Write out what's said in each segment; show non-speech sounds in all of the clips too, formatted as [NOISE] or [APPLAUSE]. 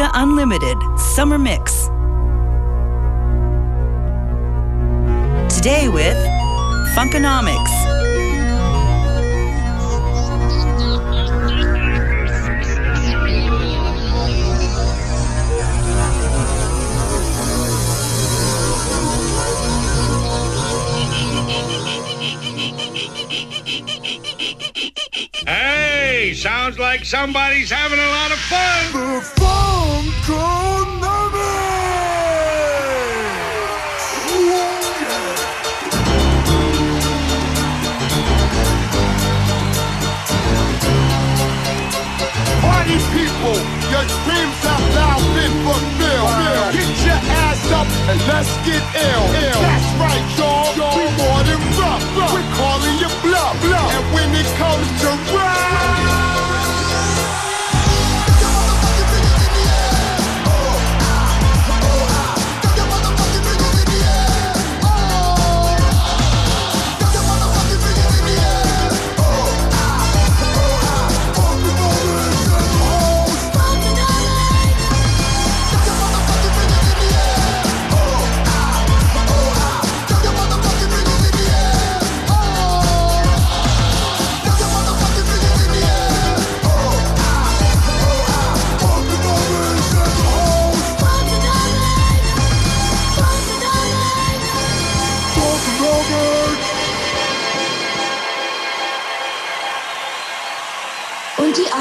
Media Unlimited Summer Mix. Today with Funkonomics. sounds like somebody's having a lot of fun. Party people, Your dreams have now been fulfilled. Get your ass up and let's get ill. Ill. That's right, y'all. We more than rough. We're calling you bluff. bluff. And when it comes to rough.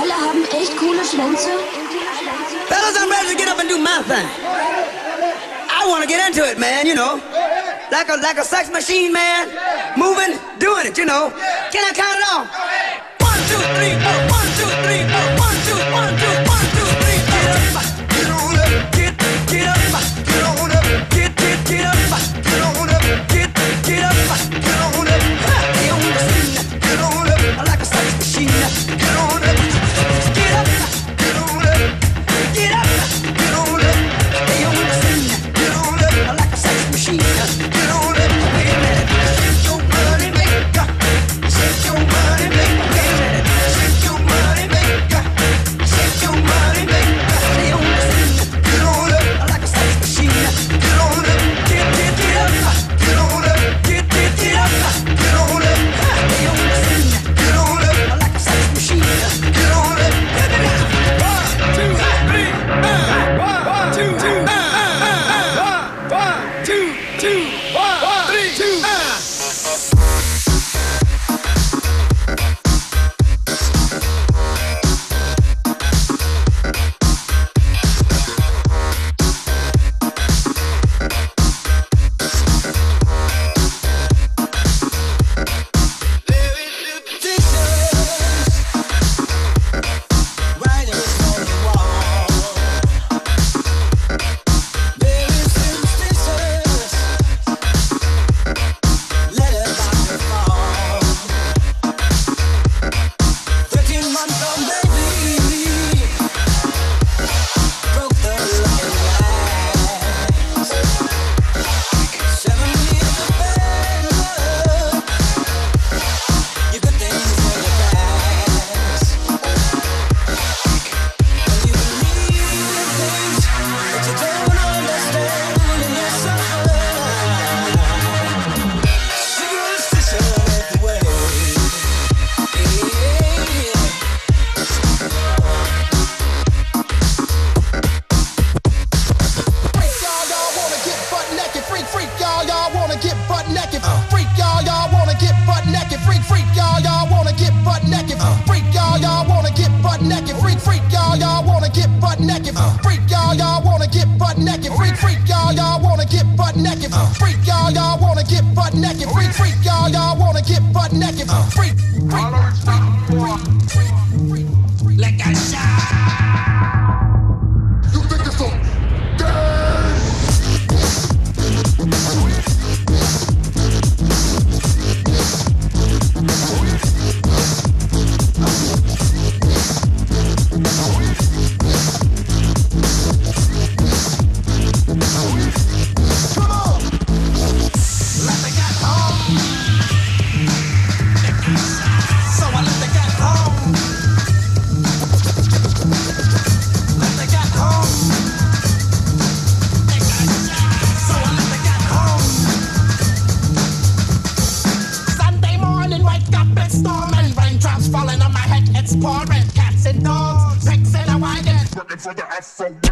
alle haben echt coole Schwänze. Fellas, I'm ready to get up and do my thing. I want to get into it, man, you know. Like a, like a sex machine, man. Moving, doing it, you know. Can I count it off? One, two, three, four. For the Afro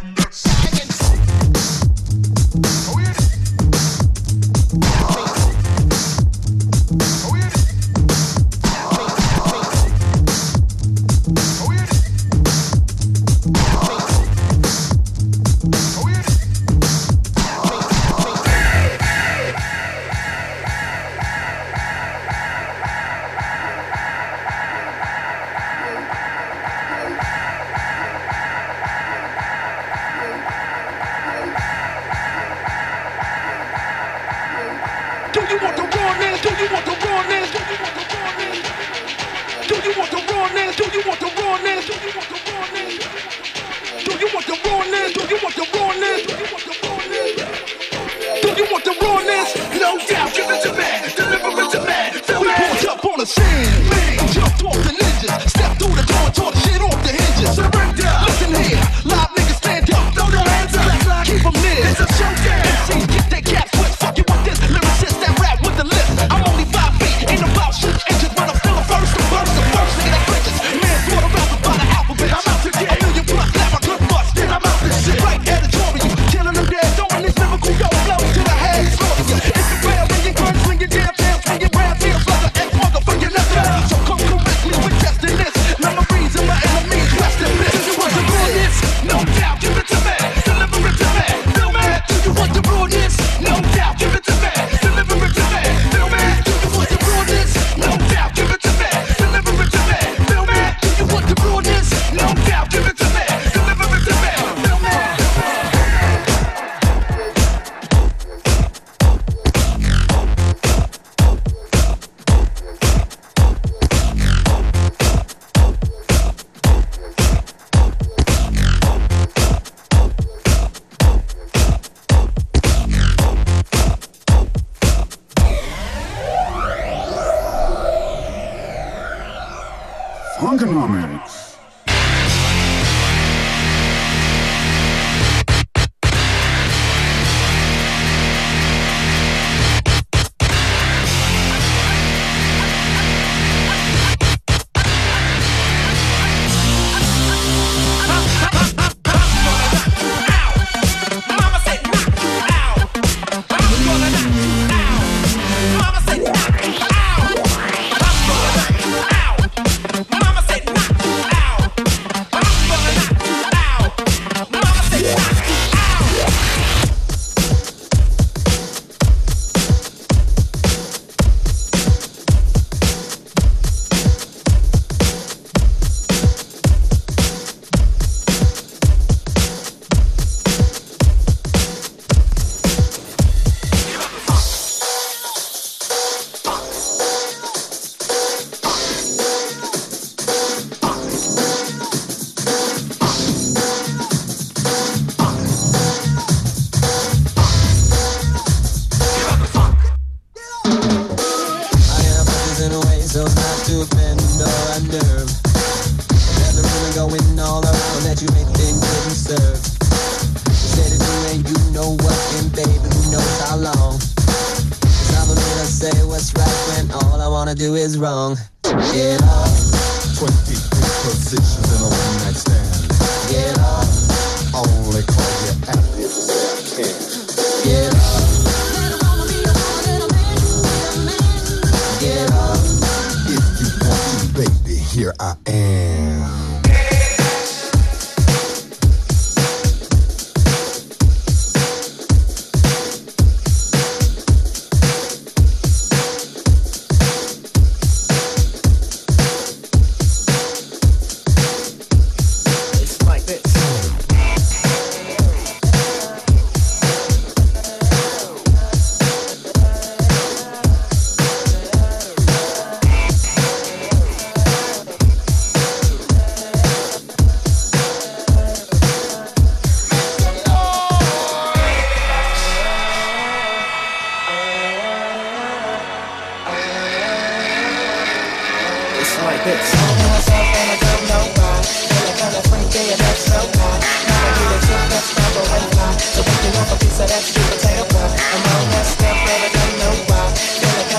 I'm all messed up, but I don't know why. Feeling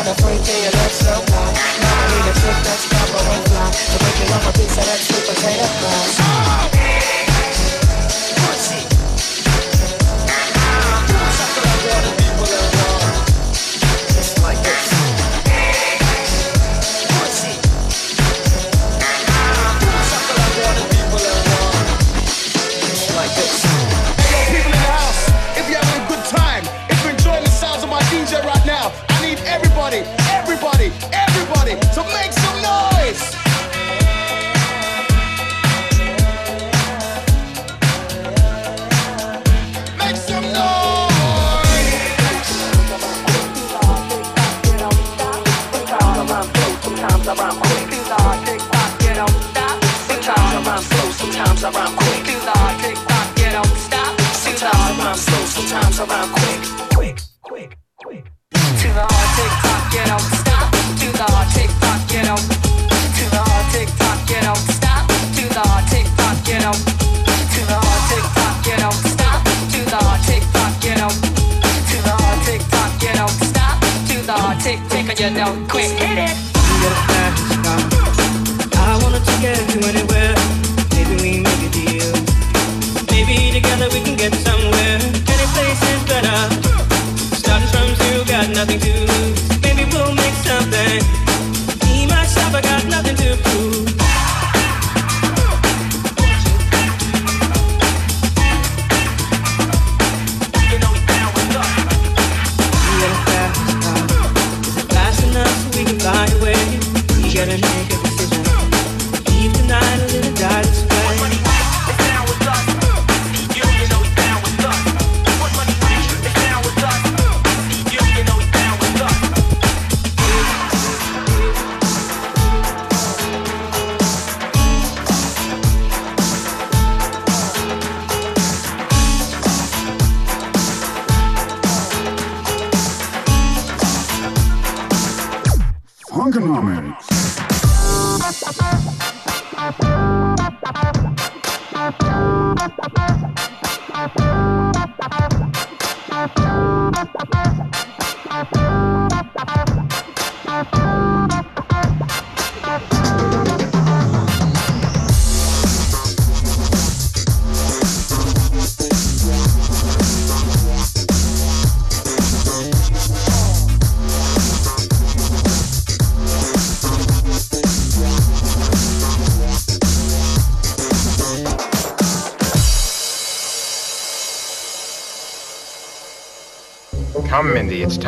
kinda. Now I need a that's fly. Break piece of that sweet potato.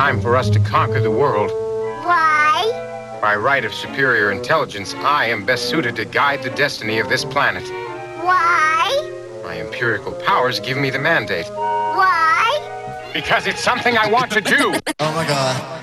time for us to conquer the world. Why? By right of superior intelligence, I am best suited to guide the destiny of this planet. Why? My empirical powers give me the mandate. Why? Because it's something I want to do. [LAUGHS] oh my god.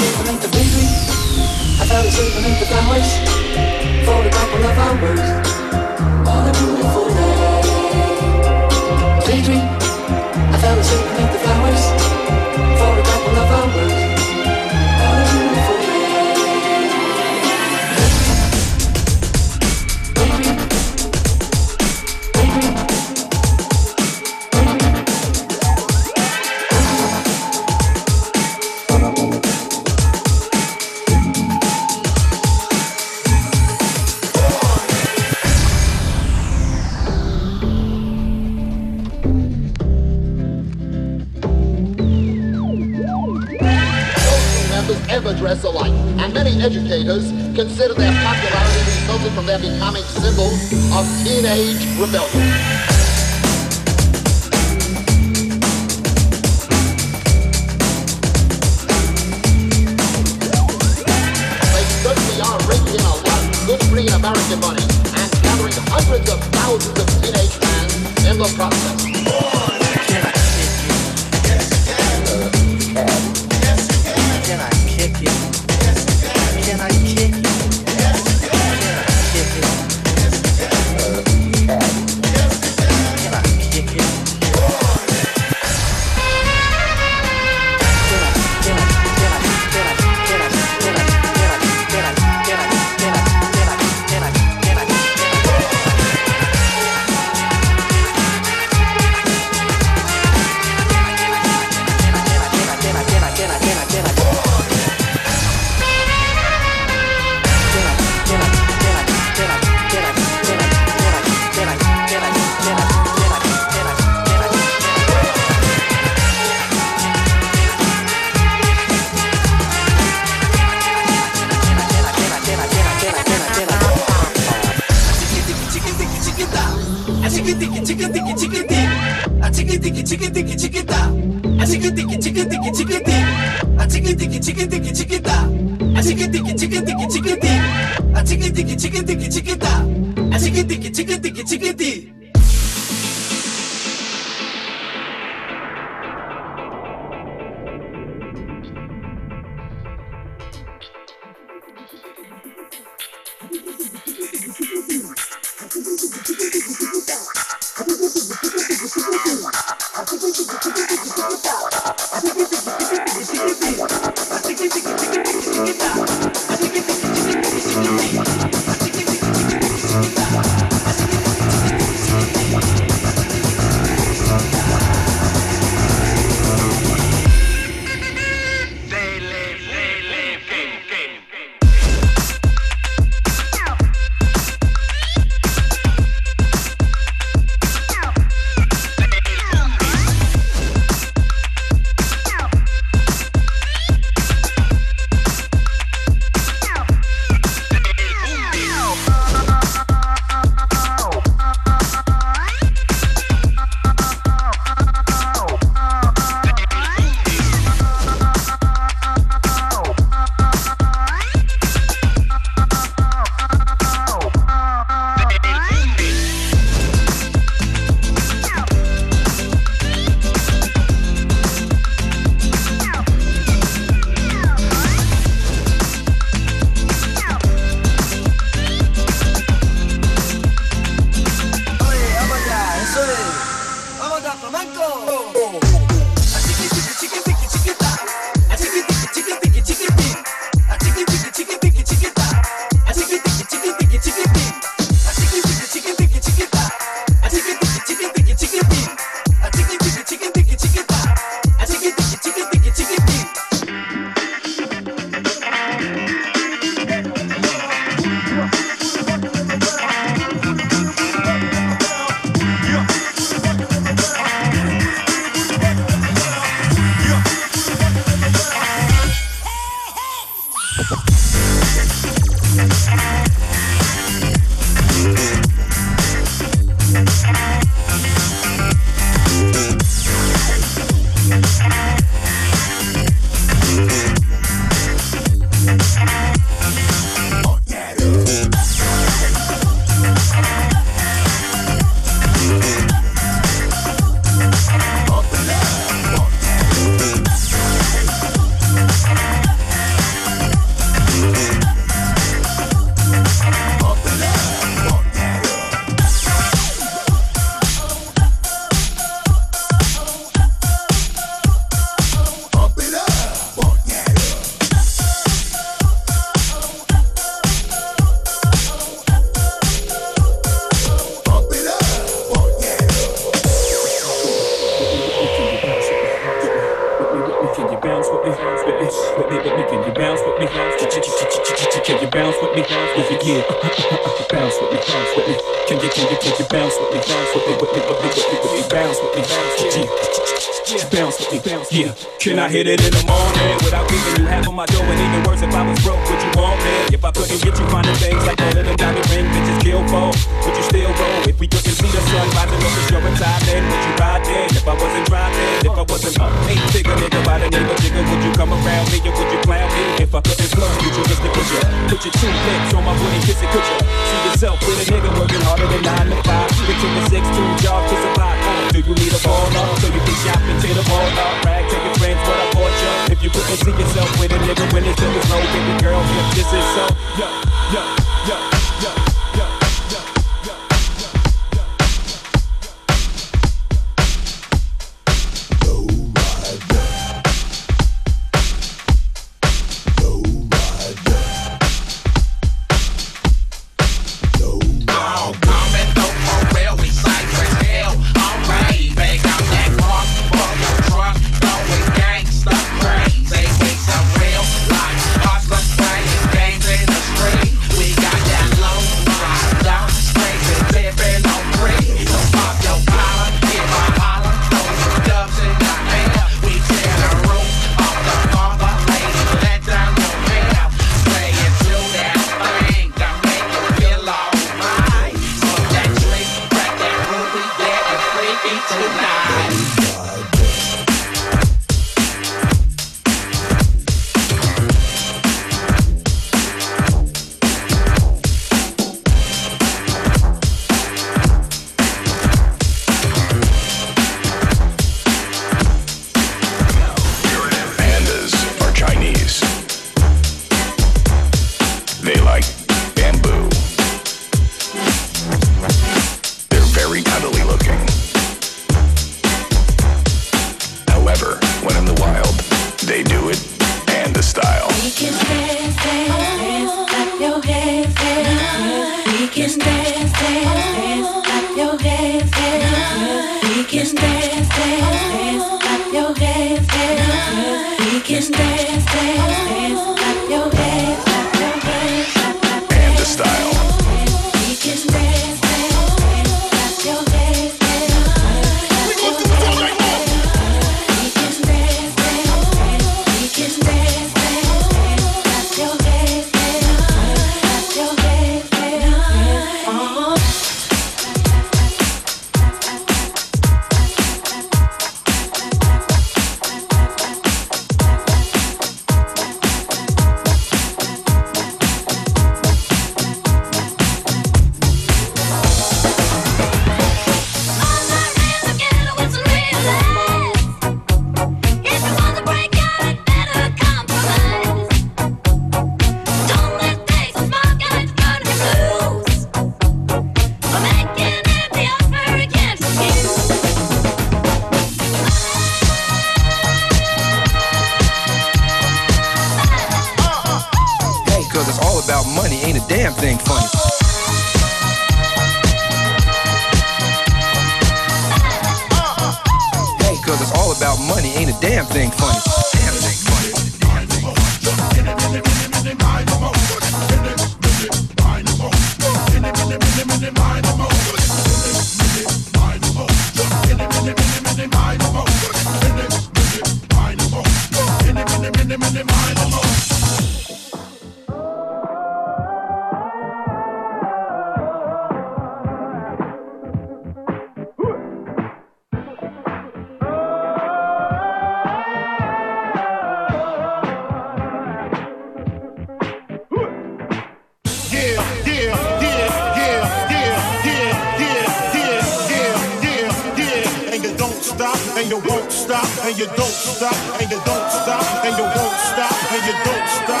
and you don't stop, and you don't stop, and you won't stop, and you don't stop.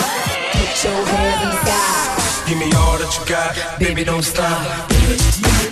Put your hands inside. Give me all that you got, baby, don't stop.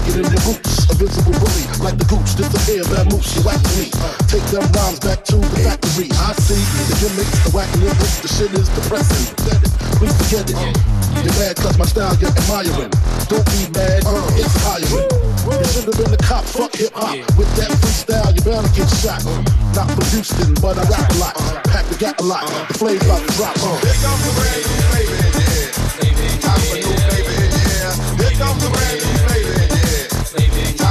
soldiers shaking in the boots. A visible bully, like the gooch, disappear, bad moose, you whack me. Take them rhymes back to the factory. I see the gimmicks, the whack niggas, the shit is depressing. Pathetic. Please forget it. You're mad cause my style you're admiring. Don't be mad, uh, it's hiring. You should have been a cop, fuck hip hop. With that freestyle, you're bound to get shot. Not from Houston, but I rap a lot. Pack the gap a lot. The flames about to drop. Uh. Here comes the brand new flavor in the air. Time for new flavor in the air. Here comes the brand new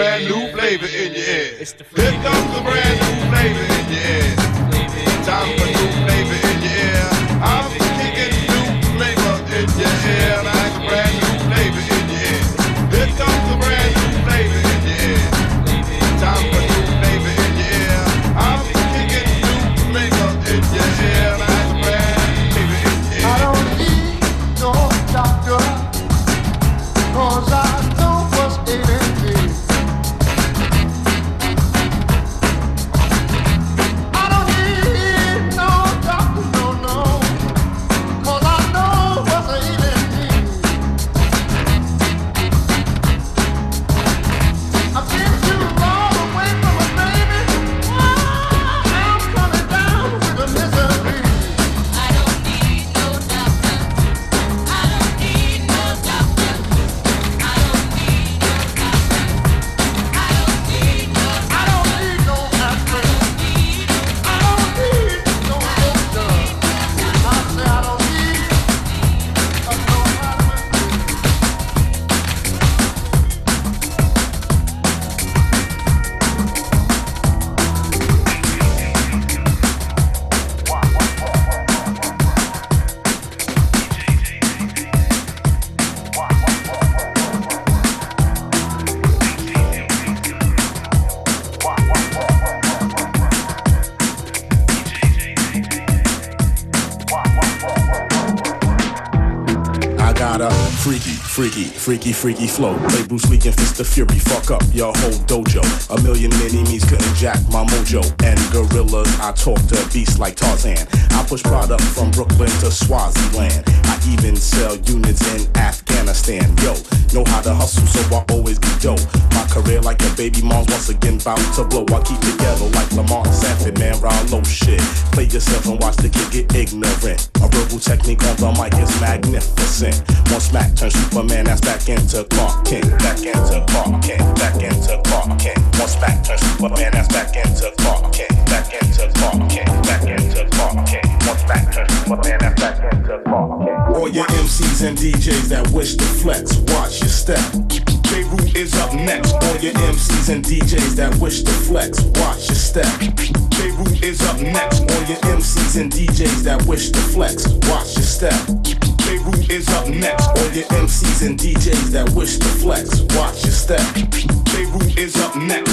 brand new flavor in your air. Here comes a brand new flavor in your air. Time for got a freaky, freaky, freaky, freaky flow. Play Bruce Lee and Fist of Fury. Fuck up your whole dojo. A million mini-me's couldn't jack my mojo. And gorillas, I talk to beasts like Tarzan. I push product from Brooklyn to Swaziland. I even sell units in Afghanistan. Yo, know how to hustle, so I always be dope. My career like a baby mom's once again bound to blow. I keep together like Lamont Sanford, man, Rollo shit. Play yourself and watch the kid get ignorant. A verbal technique on the mic is magnificent. One smack turn Superman, that's back into Clark Kent. Back into Clark Kent. Back into Clark Kent. One smack turn Superman, that's back into Clark Kent. Back into Clark Kent. Back into Clark Kent. All your MCs and DJs that wish to flex, watch your step. Beirut is up next. All your MCs and DJs that wish to flex, watch your step. Beirut is up next. All your MCs and DJs that wish to flex, watch your step. Beirut is up next. All your MCs and DJs that wish to flex, watch your step. Beirut is up next.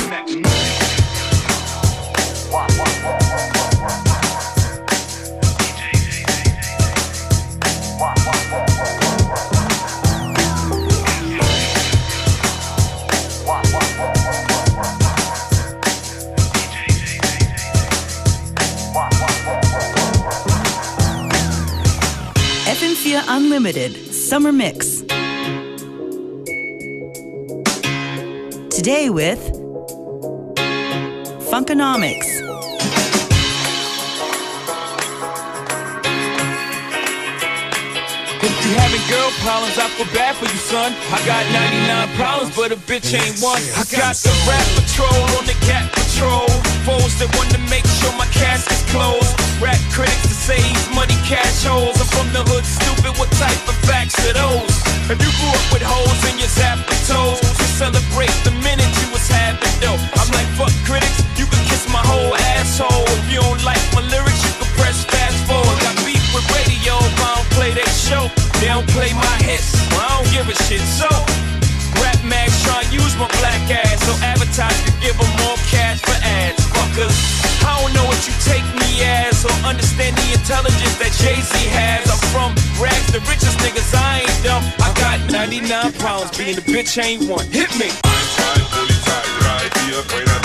FM4 Unlimited Summer Mix. Today with Funkonomics. If you having girl problems, I feel bad for you, son. I got 99 problems, but a bitch ain't one. I got the rap patrol on the cat patrol foes that want to make sure my cash is closed. Rap critics to say he's money cash holes. I'm from the hood, stupid. What type of facts are those? If you grew up with holes in your zapatos, you celebrate the minute you was having dough. I'm like, fuck critics, you can kiss my whole asshole. If you don't like my lyrics, you can press fast forward. Got beef with radio, if I don't play that show. They don't play my hits, I don't give a shit. So, rap mags try to use my black ass so advertisers can give them more cash niggas. I don't know what you take me as or understand the intelligence that Jay-Z has. I'm from rags, the richest niggas, I ain't dumb. I got 99 pounds, being a bitch ain't one. Hit me! I'm trying, right here,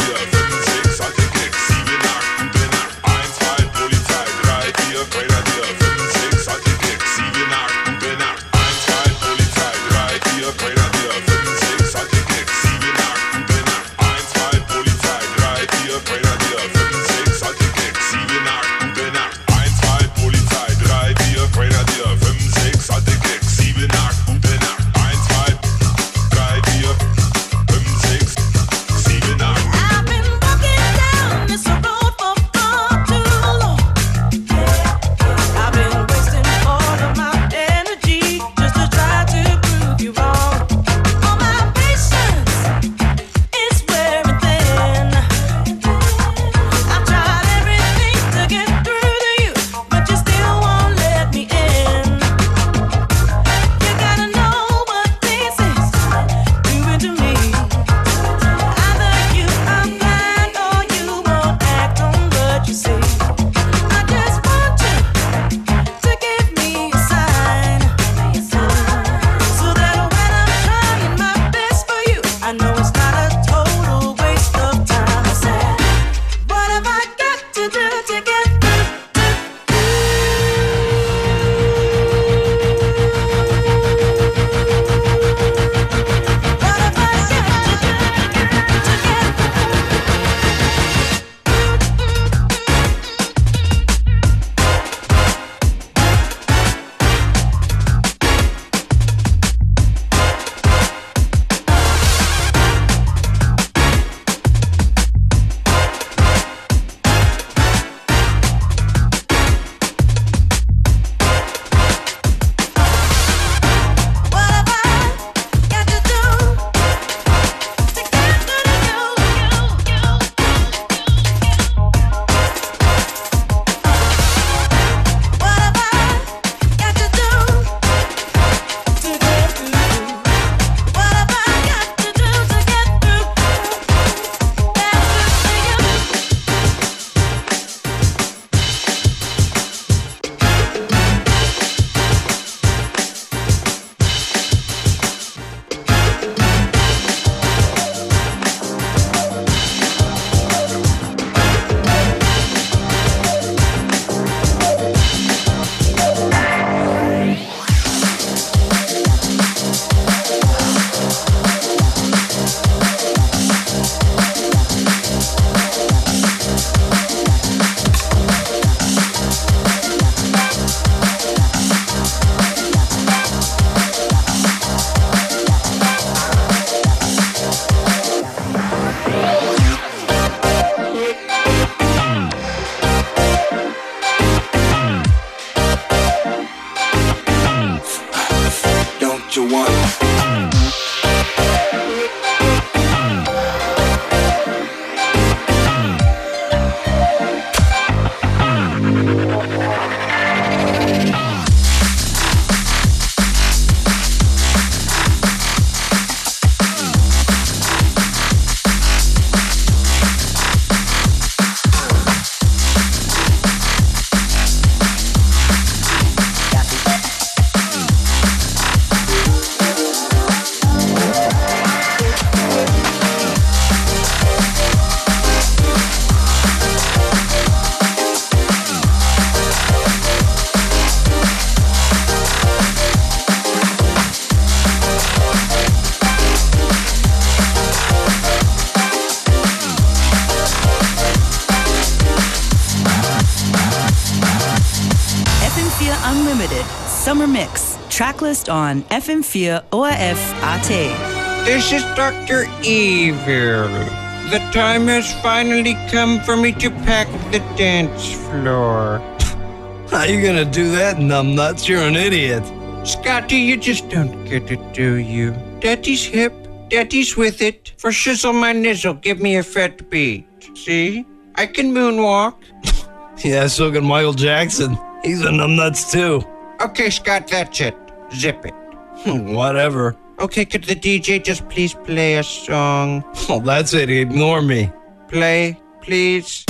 Tracklist on FM4 ORF AT. This is Dr. Evil. The time has finally come for me to pack the dance floor. How you gonna do that, numbnuts? You're an idiot. Scotty, you just don't get it, do you? Daddy's hip, daddy's with it. For shizzle my nizzle, give me a fat beat. See? I can moonwalk. [LAUGHS] Yeah, so can Michael Jackson. He's a numbnuts too. Okay, Scott, that's it. Zip it. [LAUGHS] Whatever. Okay, could the DJ just please play a song? [LAUGHS] Well, that's it. Ignore me. Play, please.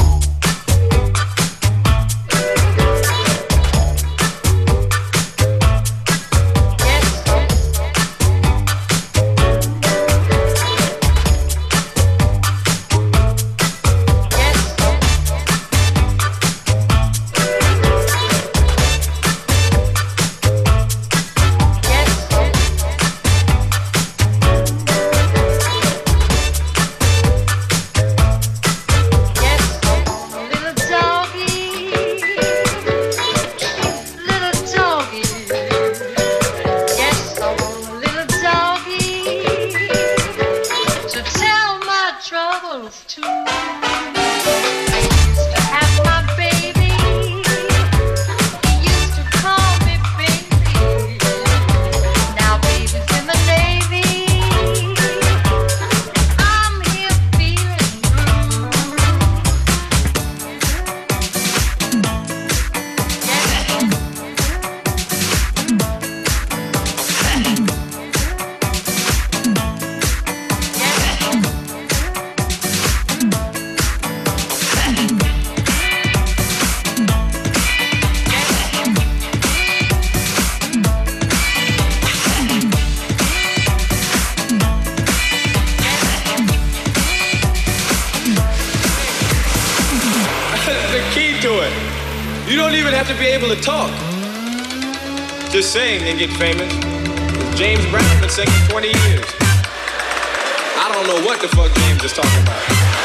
sing and get famous. James Brown's been singing 20 years. I don't know what the fuck James is talking about.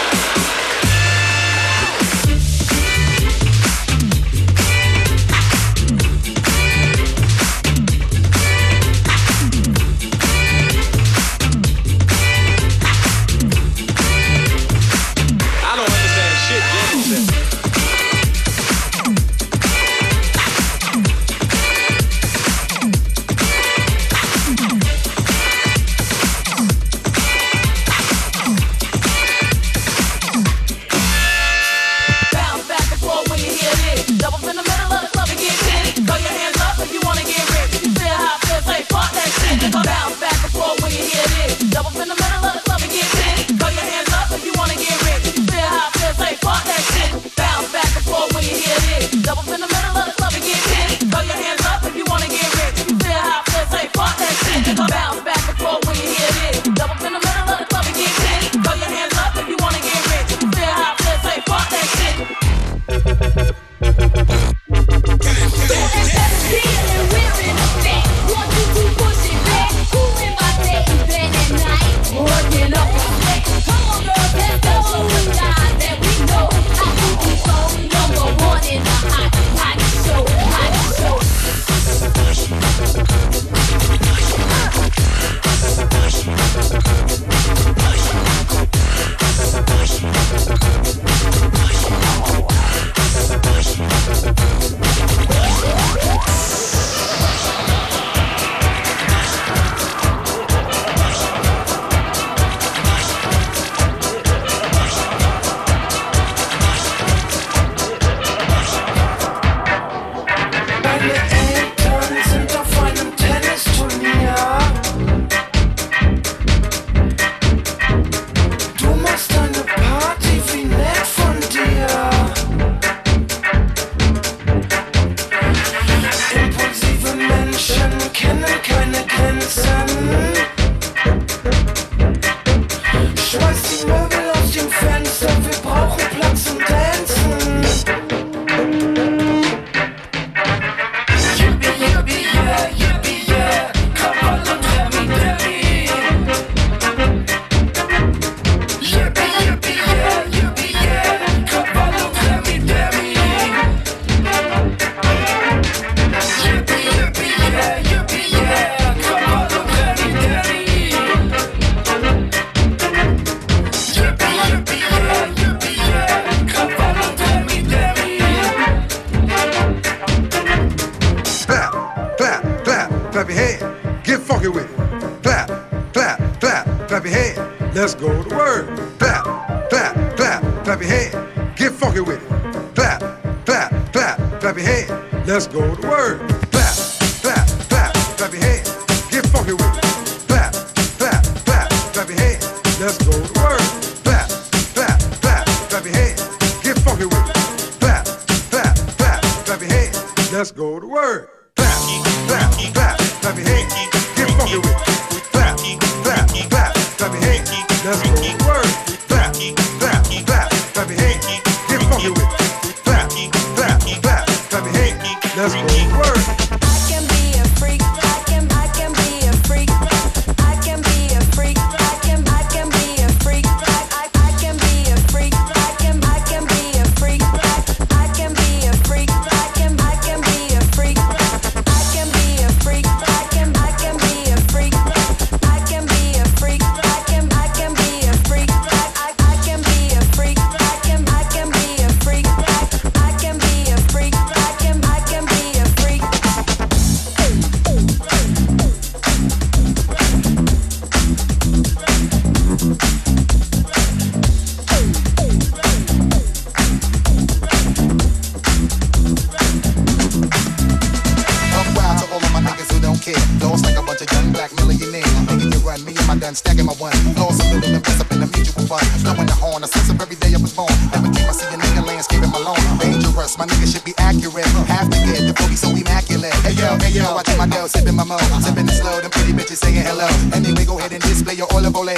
am done? Stacking my ones. Lost a little, invest up in the mutual fund. Blowing the horn, a sense of every day I was born. Every time I see a nigga landscaping my lawn. Dangerous, my nigga should be accurate. Have to get the boogie so immaculate. Hey yo, hey yo, I take my dough, sipping my mo. Sipping it slow, them pretty bitches saying hello. Anyway, go ahead and display your olive oil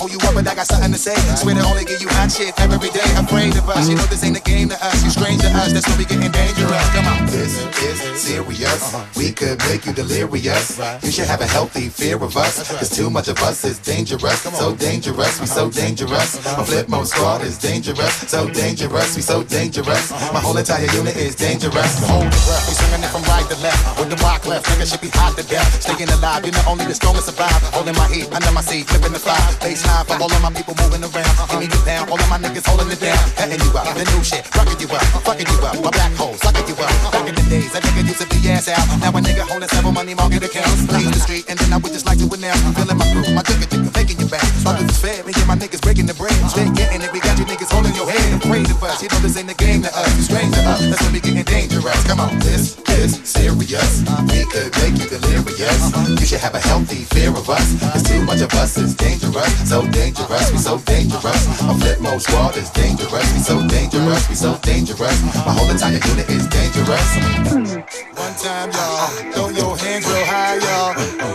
hold you up, but I got something to say. Swear to only give you hot shit every day. Afraid of us, you know this ain't a game to us. You strange to us, that's when we getting dangerous. Come on. This is serious. Uh-huh. We could make you delirious. You should have a healthy fear of us. Cause too much of us is dangerous. So dangerous, we so uh-huh. dangerous. Uh-huh. My Flipmode Squad is dangerous. So dangerous, we so dangerous. My whole entire unit is dangerous. Hold the breath, we swinging it from right to left. With the rock left, nigga should be hot to death. Staying alive, you're not only the strongest survive. Holding my heat under my seat, flipping the fly. Baseline for all of my people moving around. Uh-uh. Give me the pound, all of my niggas holding it down. Cutting you up, the new shit, rocking you up, fucking you up. My black hole, sucking you up. Back in the days, a nigga used to be ass out. Now a nigga holding several money market accounts. Leave the street, and then I would just like to announce. Feeling my groove, my jigger jigger, faking you back. Fuck is fair, me and my niggas breaking the bread. Stay getting it, we got you niggas holding your head. Afraid of us, you know this ain't a game to us. You strange us, that's when we getting dangerous. Come on, this is serious. We could make you delirious. You should have a healthy fear of us. Cause too much of us is dangerous. So dangerous, we so dangerous. My Flipmode Squad is dangerous. We so dangerous, we so dangerous. My whole entire unit is dangerous. One time, y'all. Throw your hands real high, y'all.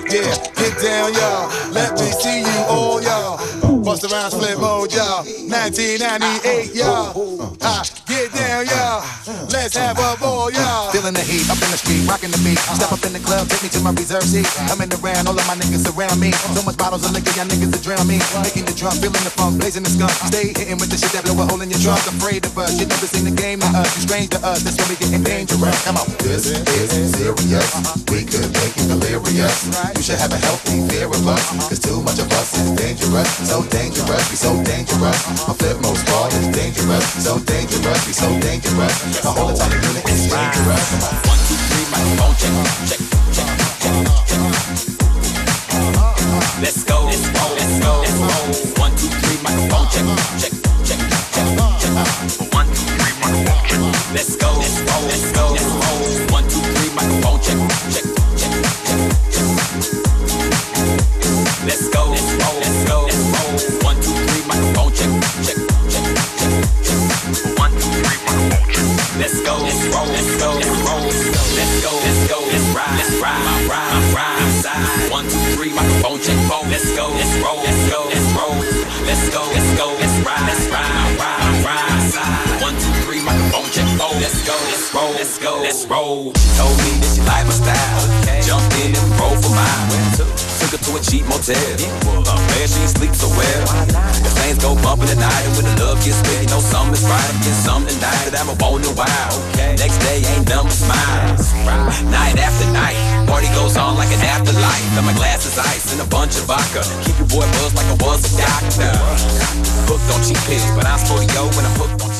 Yeah, get down, y'all. Let me see you all, y'all. Bust around split mode, y'all. 1998, y'all. Get down, y'all. Let's have a ball, y'all. Feeling the heat up in the street, rocking the beat. Step up in the club, take me to my reserve seat. Coming around, all of my niggas around me. So much bottles of liquor, y'all niggas to drown me. Making the drum, feeling the funk, blazing the skunk. Stay hitting with the shit that blow a hole in your trunk. Afraid of us, you this ain't a game to us. You strange to us, that's when we getting dangerous. Come on. This is serious. Uh-huh. We could make you delirious. You should have a healthy fear of us. Uh-huh. Cause too much of us is dangerous. So dangerous, we so dangerous. My Flipmode Squad is dangerous. So dangerous, we so dangerous. The whole entire unit is dangerous. One, two, three, microphone check, check, check, check, check. Let's go, let's go, let's go, let's go. One, two, three, microphone check, check, check, check, check. One, two, three, microphone check. Let's go, let's go, let's go, let's go. One, two, three, microphone check, check, check, check, check. Let's go, let's roll, go, let's roll. She told me that she liked my style. Jumped in and rolled for mine. Took her to a cheap motel. Man, she sleep so well. The things go bumping at night, and when the love gets split, you know something is right. Get something tonight that I'm a bone and wild. Next day ain't but smiles. Night after night, party goes on like an afterlife. And my glass is ice and a bunch of vodka. Keep your boy buzzed like I was a doctor. Hooked on cheap pills, but I'm yo when I'm hooked on